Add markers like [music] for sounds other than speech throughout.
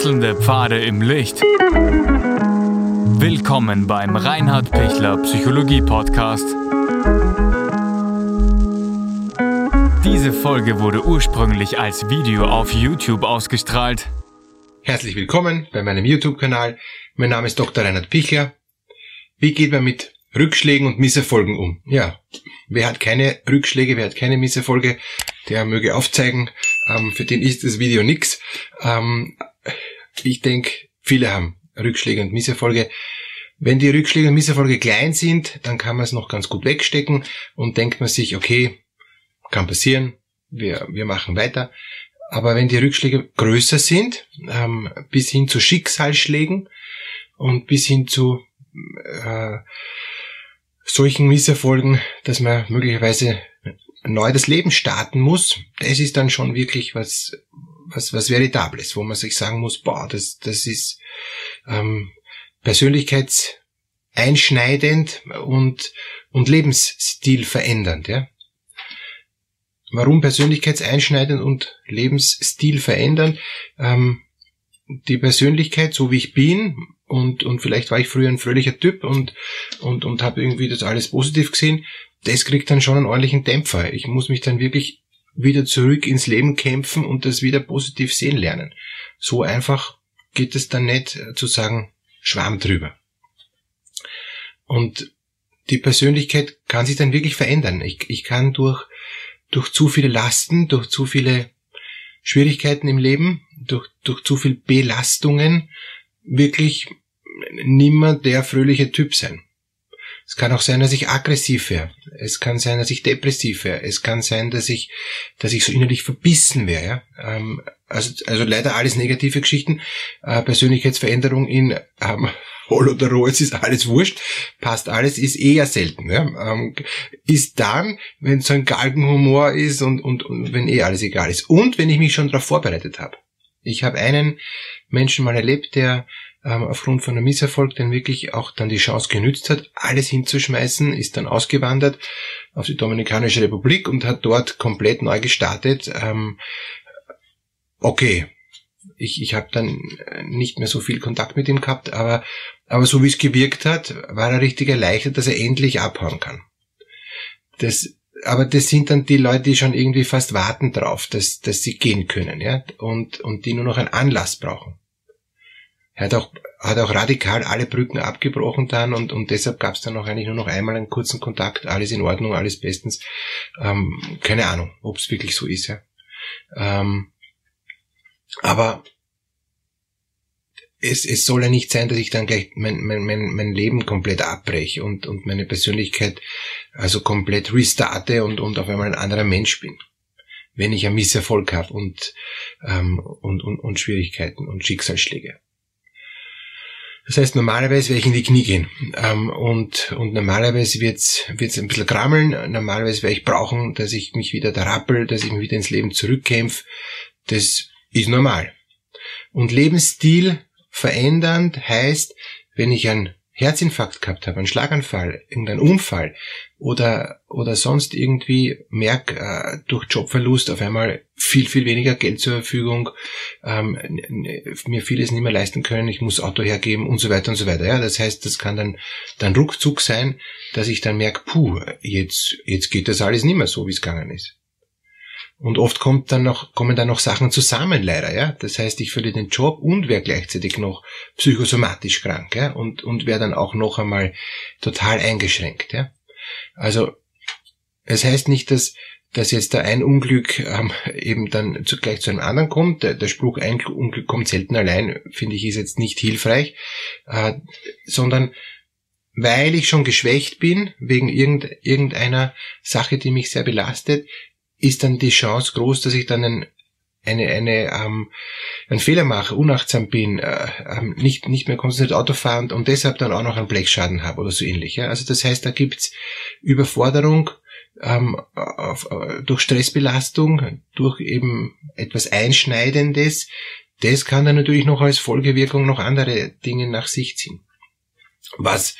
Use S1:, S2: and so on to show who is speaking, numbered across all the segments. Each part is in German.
S1: Wechselnde Pfade im Licht. Willkommen beim Reinhard Pichler Psychologie Podcast. Diese Folge wurde ursprünglich als Video auf YouTube ausgestrahlt.
S2: Herzlich willkommen bei meinem YouTube-Kanal. Mein Name ist Dr. Reinhard Pichler. Wie geht man mit Rückschlägen und Misserfolgen um? Ja, wer hat keine Rückschläge, wer hat keine Misserfolge, der möge aufzeigen. Ähm, für den ist das Video nix. Ich denke, viele haben Rückschläge und Misserfolge. Wenn die Rückschläge und Misserfolge klein sind, dann kann man es noch ganz gut wegstecken und denkt man sich, okay, kann passieren, wir, wir machen weiter. Aber wenn die Rückschläge größer sind, ähm, bis hin zu Schicksalsschlägen und bis hin zu äh, solchen Misserfolgen, dass man möglicherweise neu das Leben starten muss, das ist dann schon wirklich was, was, was Veritables, wo man sich sagen muss, boah, das, das ist ähm, persönlichkeitseinschneidend und, und Lebensstil verändernd. Ja? Warum persönlichkeitseinschneidend und Lebensstil verändern? Ähm, die Persönlichkeit, so wie ich bin, und, und vielleicht war ich früher ein fröhlicher Typ und, und, und habe irgendwie das alles positiv gesehen, das kriegt dann schon einen ordentlichen Dämpfer. Ich muss mich dann wirklich wieder zurück ins Leben kämpfen und das wieder positiv sehen lernen. So einfach geht es dann nicht äh, zu sagen, Schwamm drüber. Und die Persönlichkeit kann sich dann wirklich verändern. Ich, ich kann durch, durch zu viele Lasten, durch zu viele Schwierigkeiten im Leben, durch, durch zu viel Belastungen wirklich nimmer der fröhliche Typ sein. Es kann auch sein, dass ich aggressiv wäre. Es kann sein, dass ich depressiv wäre. Es kann sein, dass ich, dass ich so innerlich verbissen wäre. Ja? Ähm, also, also leider alles negative Geschichten. Äh, Persönlichkeitsveränderung in ähm, [laughs] Hol oder Roh, es ist alles wurscht, passt alles, ist eher selten. Ja? Ähm, ist dann, wenn so ein Galgenhumor ist und, und, und wenn eh alles egal ist. Und wenn ich mich schon darauf vorbereitet habe. Ich habe einen Menschen mal erlebt, der ähm, aufgrund von einem Misserfolg dann wirklich auch dann die Chance genützt hat, alles hinzuschmeißen, ist dann ausgewandert auf die Dominikanische Republik und hat dort komplett neu gestartet. Ähm, okay, ich, ich habe dann nicht mehr so viel Kontakt mit ihm gehabt, aber, aber so wie es gewirkt hat, war er richtig erleichtert, dass er endlich abhauen kann. Das, aber das sind dann die Leute, die schon irgendwie fast warten drauf, dass, dass sie gehen können, ja, und, und die nur noch einen Anlass brauchen. Er hat auch, hat auch radikal alle Brücken abgebrochen dann und, und deshalb gab es dann auch eigentlich nur noch einmal einen kurzen Kontakt, alles in Ordnung, alles bestens. Ähm, keine Ahnung, ob es wirklich so ist. Ja. Ähm, aber es, es soll ja nicht sein, dass ich dann gleich mein, mein, mein, mein Leben komplett abbreche und, und meine Persönlichkeit also komplett restarte und, und auf einmal ein anderer Mensch bin. Wenn ich einen Misserfolg habe und, ähm, und, und, und Schwierigkeiten und Schicksalsschläge. Das heißt, normalerweise werde ich in die Knie gehen. Ähm, und, und normalerweise wird's wird's ein bisschen krammeln. Normalerweise werde ich brauchen, dass ich mich wieder da rappel, dass ich mich wieder ins Leben zurückkämpfe. Das ist normal. Und Lebensstil verändernd heißt, wenn ich ein Herzinfarkt gehabt habe, einen Schlaganfall, irgendeinen Unfall oder, oder sonst irgendwie merk äh, durch Jobverlust auf einmal viel, viel weniger Geld zur Verfügung, ähm, mir vieles nicht mehr leisten können, ich muss Auto hergeben und so weiter und so weiter. Ja, das heißt, das kann dann, dann Ruckzuck sein, dass ich dann merke, puh, jetzt, jetzt geht das alles nicht mehr so, wie es gegangen ist. Und oft kommt dann noch, kommen dann noch Sachen zusammen leider, ja. Das heißt, ich verliere den Job und wäre gleichzeitig noch psychosomatisch krank, ja. Und, und wäre dann auch noch einmal total eingeschränkt, ja. Also, es heißt nicht, dass, dass jetzt da ein Unglück ähm, eben dann zu, gleich zu einem anderen kommt. Der, der Spruch, ein Unglück kommt selten allein, finde ich, ist jetzt nicht hilfreich, äh, sondern weil ich schon geschwächt bin, wegen irgendeiner Sache, die mich sehr belastet, ist dann die Chance groß, dass ich dann ein, eine, eine, ähm, einen Fehler mache, unachtsam bin, äh, ähm, nicht, nicht mehr konzentriert Auto fahren und deshalb dann auch noch einen Blechschaden habe oder so ähnlich. Ja? Also das heißt, da gibt's Überforderung ähm, auf, äh, durch Stressbelastung, durch eben etwas Einschneidendes. Das kann dann natürlich noch als Folgewirkung noch andere Dinge nach sich ziehen. Was,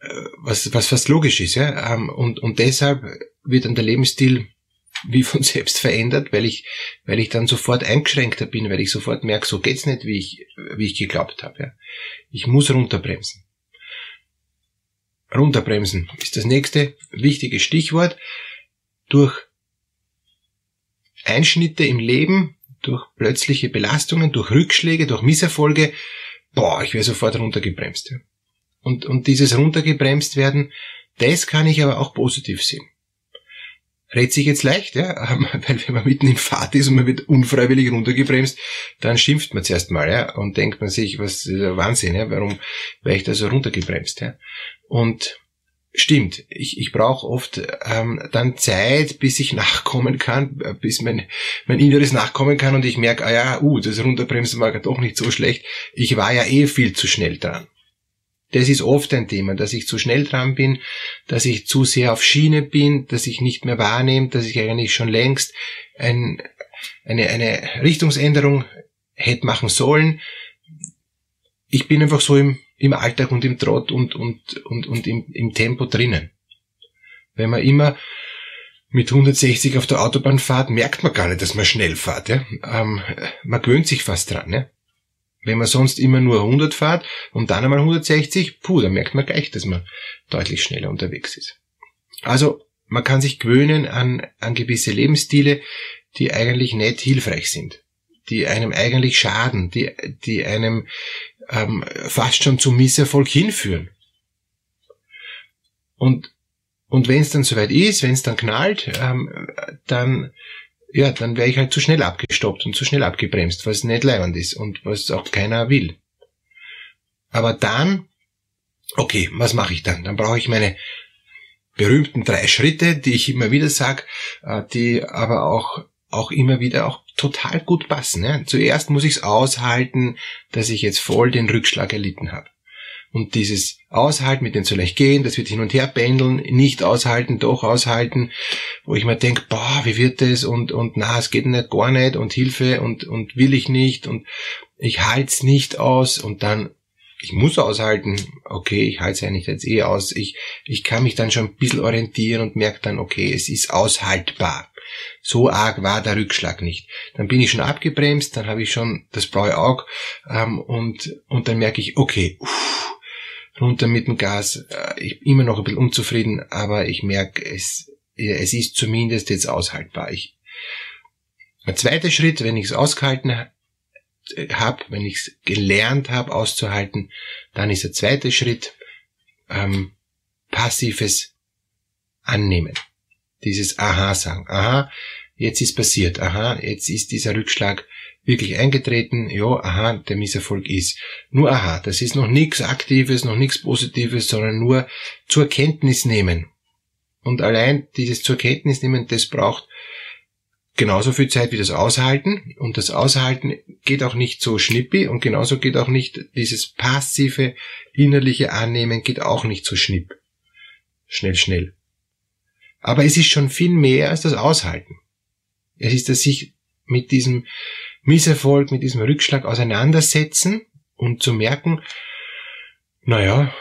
S2: äh, was, was fast logisch ist, ja. Ähm, und, und deshalb wird dann der Lebensstil wie von [laughs] selbst verändert, weil ich, weil ich dann sofort eingeschränkter bin, weil ich sofort merke, so geht's nicht, wie ich, wie ich geglaubt habe. Ja. Ich muss runterbremsen. Runterbremsen ist das nächste wichtige Stichwort. Durch Einschnitte im Leben, durch plötzliche Belastungen, durch Rückschläge, durch Misserfolge, boah, ich wäre sofort runtergebremst. Ja. Und, und dieses runtergebremst werden, das kann ich aber auch positiv sehen. Rät sich jetzt leicht, ja, weil [laughs] wenn man mitten im Fahrt ist und man wird unfreiwillig runtergebremst, dann schimpft man zuerst mal, ja, und denkt man sich, was Wahnsinn, ja, warum wäre ich da so runtergebremst, ja. Und stimmt, ich, ich brauche oft ähm, dann Zeit, bis ich nachkommen kann, bis mein, mein Inneres nachkommen kann und ich merke, ah ja, uh, das Runterbremsen war doch nicht so schlecht. Ich war ja eh viel zu schnell dran. Das ist oft ein Thema, dass ich zu schnell dran bin, dass ich zu sehr auf Schiene bin, dass ich nicht mehr wahrnehme, dass ich eigentlich schon längst ein, eine, eine Richtungsänderung hätte machen sollen. Ich bin einfach so im, im Alltag und im Trott und, und, und, und im, im Tempo drinnen. Wenn man immer mit 160 auf der Autobahn fährt, merkt man gar nicht, dass man schnell fährt. Ja? Ähm, man gewöhnt sich fast dran. Ja? Wenn man sonst immer nur 100 fährt und dann einmal 160, puh, dann merkt man gleich, dass man deutlich schneller unterwegs ist. Also man kann sich gewöhnen an, an gewisse Lebensstile, die eigentlich nicht hilfreich sind, die einem eigentlich schaden, die, die einem ähm, fast schon zum Misserfolg hinführen. Und, und wenn es dann soweit ist, wenn es dann knallt, ähm, dann ja, dann wäre ich halt zu schnell abgestoppt und zu schnell abgebremst, was nicht leibend ist und was auch keiner will. Aber dann, okay, was mache ich dann? Dann brauche ich meine berühmten drei Schritte, die ich immer wieder sag, äh, die aber auch auch immer wieder auch total gut passen. Ja? Zuerst muss ich es aushalten, dass ich jetzt voll den Rückschlag erlitten habe. Und dieses Aushalten, mit denen soll ich gehen, das wird hin und her pendeln, nicht aushalten, doch aushalten, wo ich mir denke, boah, wie wird das und, und na, es geht nicht, gar nicht und Hilfe und, und will ich nicht und ich halte es nicht aus und dann, ich muss aushalten, okay, ich halte es eigentlich jetzt eh aus, ich, ich kann mich dann schon ein bisschen orientieren und merke dann, okay, es ist aushaltbar. So arg war der Rückschlag nicht. Dann bin ich schon abgebremst, dann habe ich schon das blaue Auge ähm, und, und dann merke ich, okay, uff, runter mit dem Gas. Äh, ich bin immer noch ein bisschen unzufrieden, aber ich merke, es, es ist zumindest jetzt aushaltbar. Ich, ein zweiter Schritt, wenn ich es ausgehalten habe, wenn ich es gelernt habe auszuhalten, dann ist der zweite Schritt ähm, passives Annehmen. Dieses Aha sagen. Aha, jetzt ist passiert. Aha, jetzt ist dieser Rückschlag wirklich eingetreten, ja, aha, der Misserfolg ist. Nur aha, das ist noch nichts Aktives, noch nichts Positives, sondern nur zur Kenntnis nehmen. Und allein dieses zur Kenntnis nehmen, das braucht genauso viel Zeit wie das Aushalten. Und das Aushalten geht auch nicht so schnippi und genauso geht auch nicht dieses passive innerliche Annehmen geht auch nicht so schnipp. Schnell, schnell. Aber es ist schon viel mehr als das Aushalten. Es ist das sich mit diesem Misserfolg, mit diesem Rückschlag auseinandersetzen und zu merken, naja,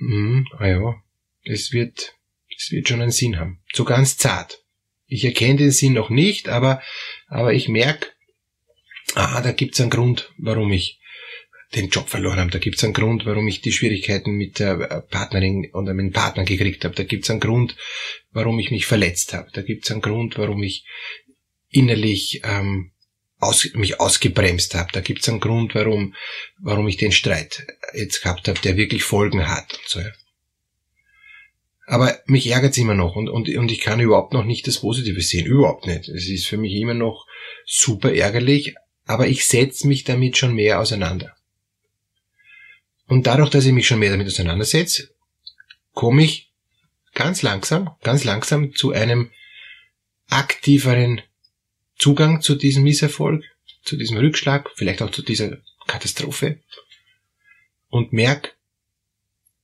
S2: mh, naja, es wird, es wird schon einen Sinn haben. So ganz zart. Ich erkenne den Sinn noch nicht, aber, aber ich merke, ah, da gibt's einen Grund, warum ich den Job verloren habe. Da gibt's einen Grund, warum ich die Schwierigkeiten mit der Partnerin oder mit dem Partner gekriegt habe. Da gibt's einen Grund, warum ich mich verletzt habe. Da gibt's einen Grund, warum ich innerlich ähm, aus, mich ausgebremst habe. Da gibt's einen Grund, warum, warum ich den Streit jetzt gehabt habe, der wirklich Folgen hat und so. Aber mich ärgert's immer noch und, und, und ich kann überhaupt noch nicht das Positive sehen. Überhaupt nicht. Es ist für mich immer noch super ärgerlich, aber ich setze mich damit schon mehr auseinander. Und dadurch, dass ich mich schon mehr damit auseinandersetze, komme ich ganz langsam, ganz langsam zu einem aktiveren Zugang zu diesem Misserfolg, zu diesem Rückschlag, vielleicht auch zu dieser Katastrophe und merk,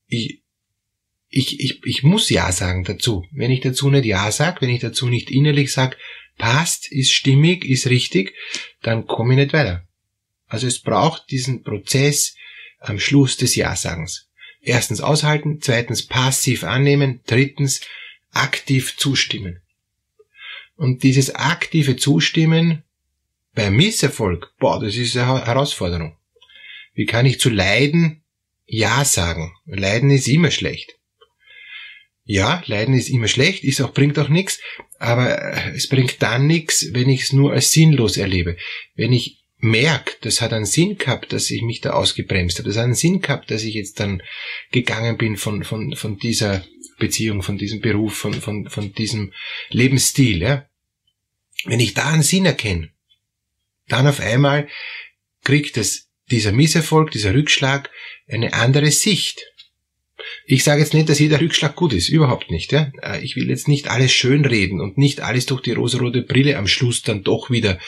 S2: ich, ich, ich, ich muss Ja sagen dazu. Wenn ich dazu nicht Ja sage, wenn ich dazu nicht innerlich sage, passt, ist stimmig, ist richtig, dann komme ich nicht weiter. Also es braucht diesen Prozess am Schluss des Ja-Sagens. Erstens aushalten, zweitens passiv annehmen, drittens aktiv zustimmen. Und dieses aktive Zustimmen bei Misserfolg, boah, das ist eine Herausforderung. Wie kann ich zu Leiden Ja sagen? Leiden ist immer schlecht. Ja, Leiden ist immer schlecht, ist auch, bringt auch nichts, aber äh, es bringt dann nichts, wenn ich es nur als sinnlos erlebe. Wenn ich merke, das hat einen Sinn gehabt, dass ich mich da ausgebremst habe, das hat einen Sinn gehabt, dass ich jetzt dann gegangen bin von, von, von dieser Beziehung, von diesem Beruf, von, von, von diesem Lebensstil, ja. Wenn ich da einen Sinn erkenne, dann auf einmal kriegt es dieser Misserfolg, dieser Rückschlag eine andere Sicht. Ich sage jetzt nicht, dass jeder Rückschlag gut ist, überhaupt nicht. Ja? Äh, ich will jetzt nicht alles schönreden und nicht alles durch die rosarote Brille am Schluss dann doch wieder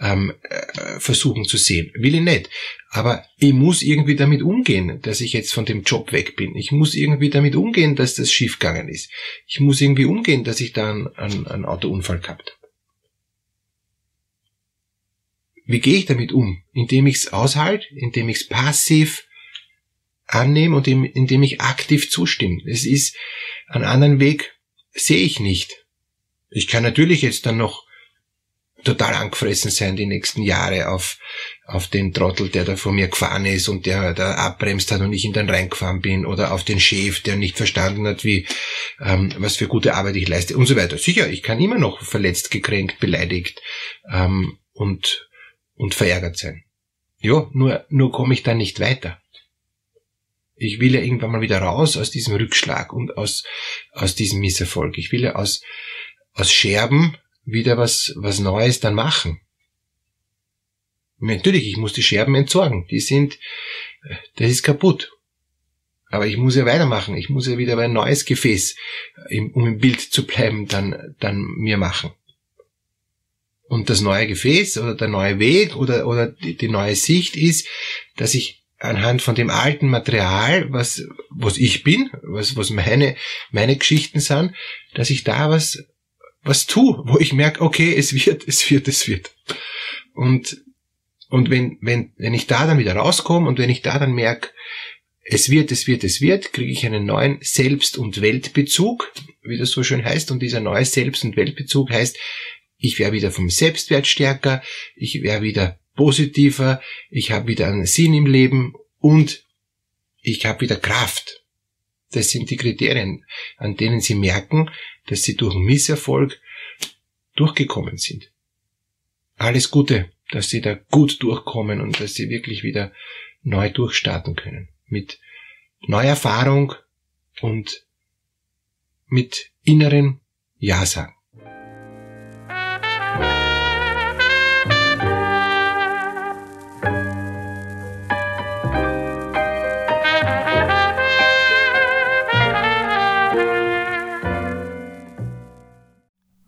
S2: ähm, äh, versuchen zu sehen. Will ich nicht. Aber ich muss irgendwie damit umgehen, dass ich jetzt von dem Job weg bin. Ich muss irgendwie damit umgehen, dass das schiefgegangen ist. Ich muss irgendwie umgehen, dass ich da einen, einen Autounfall gehabt habe. Wie gehe ich damit um? Indem ich es aushalte, indem ich es passiv annehme und indem ich aktiv zustimme. Es ist, einen anderen Weg sehe ich nicht. Ich kann natürlich jetzt dann noch total angefressen sein die nächsten Jahre auf, auf den Trottel, der da vor mir gefahren ist und der da abbremst hat und ich in den reingefahren bin oder auf den Chef, der nicht verstanden hat, wie, ähm, was für gute Arbeit ich leiste und so weiter. Sicher, ich kann immer noch verletzt, gekränkt, beleidigt ähm, und, und verärgert sein. Ja, nur, nur komme ich da nicht weiter. Ich will ja irgendwann mal wieder raus aus diesem Rückschlag und aus, aus diesem Misserfolg. Ich will ja aus, aus Scherben wieder was, was Neues dann machen. Natürlich, ich muss die Scherben entsorgen. Die sind, das ist kaputt. Aber ich muss ja weitermachen. Ich muss ja wieder ein neues Gefäß, um im Bild zu bleiben, dann, dann mir machen. Und das neue Gefäß oder der neue Weg oder, oder die, neue Sicht ist, dass ich anhand von dem alten Material, was, was ich bin, was, was meine, meine Geschichten sind, dass ich da was, was tue, wo ich merke, okay, es wird, es wird, es wird. Und, und wenn, wenn, wenn ich da dann wieder rauskomme und wenn ich da dann merke, es wird, es wird, es wird, kriege ich einen neuen Selbst- und Weltbezug, wie das so schön heißt. Und dieser neue Selbst- und Weltbezug heißt, ich wäre wieder vom Selbstwert stärker, ich wäre wieder positiver, ich habe wieder einen Sinn im Leben und ich habe wieder Kraft. Das sind die Kriterien, an denen Sie merken, dass Sie durch Misserfolg durchgekommen sind. Alles Gute, dass Sie da gut durchkommen und dass Sie wirklich wieder neu durchstarten können. Mit Neuerfahrung und mit inneren Ja sagen.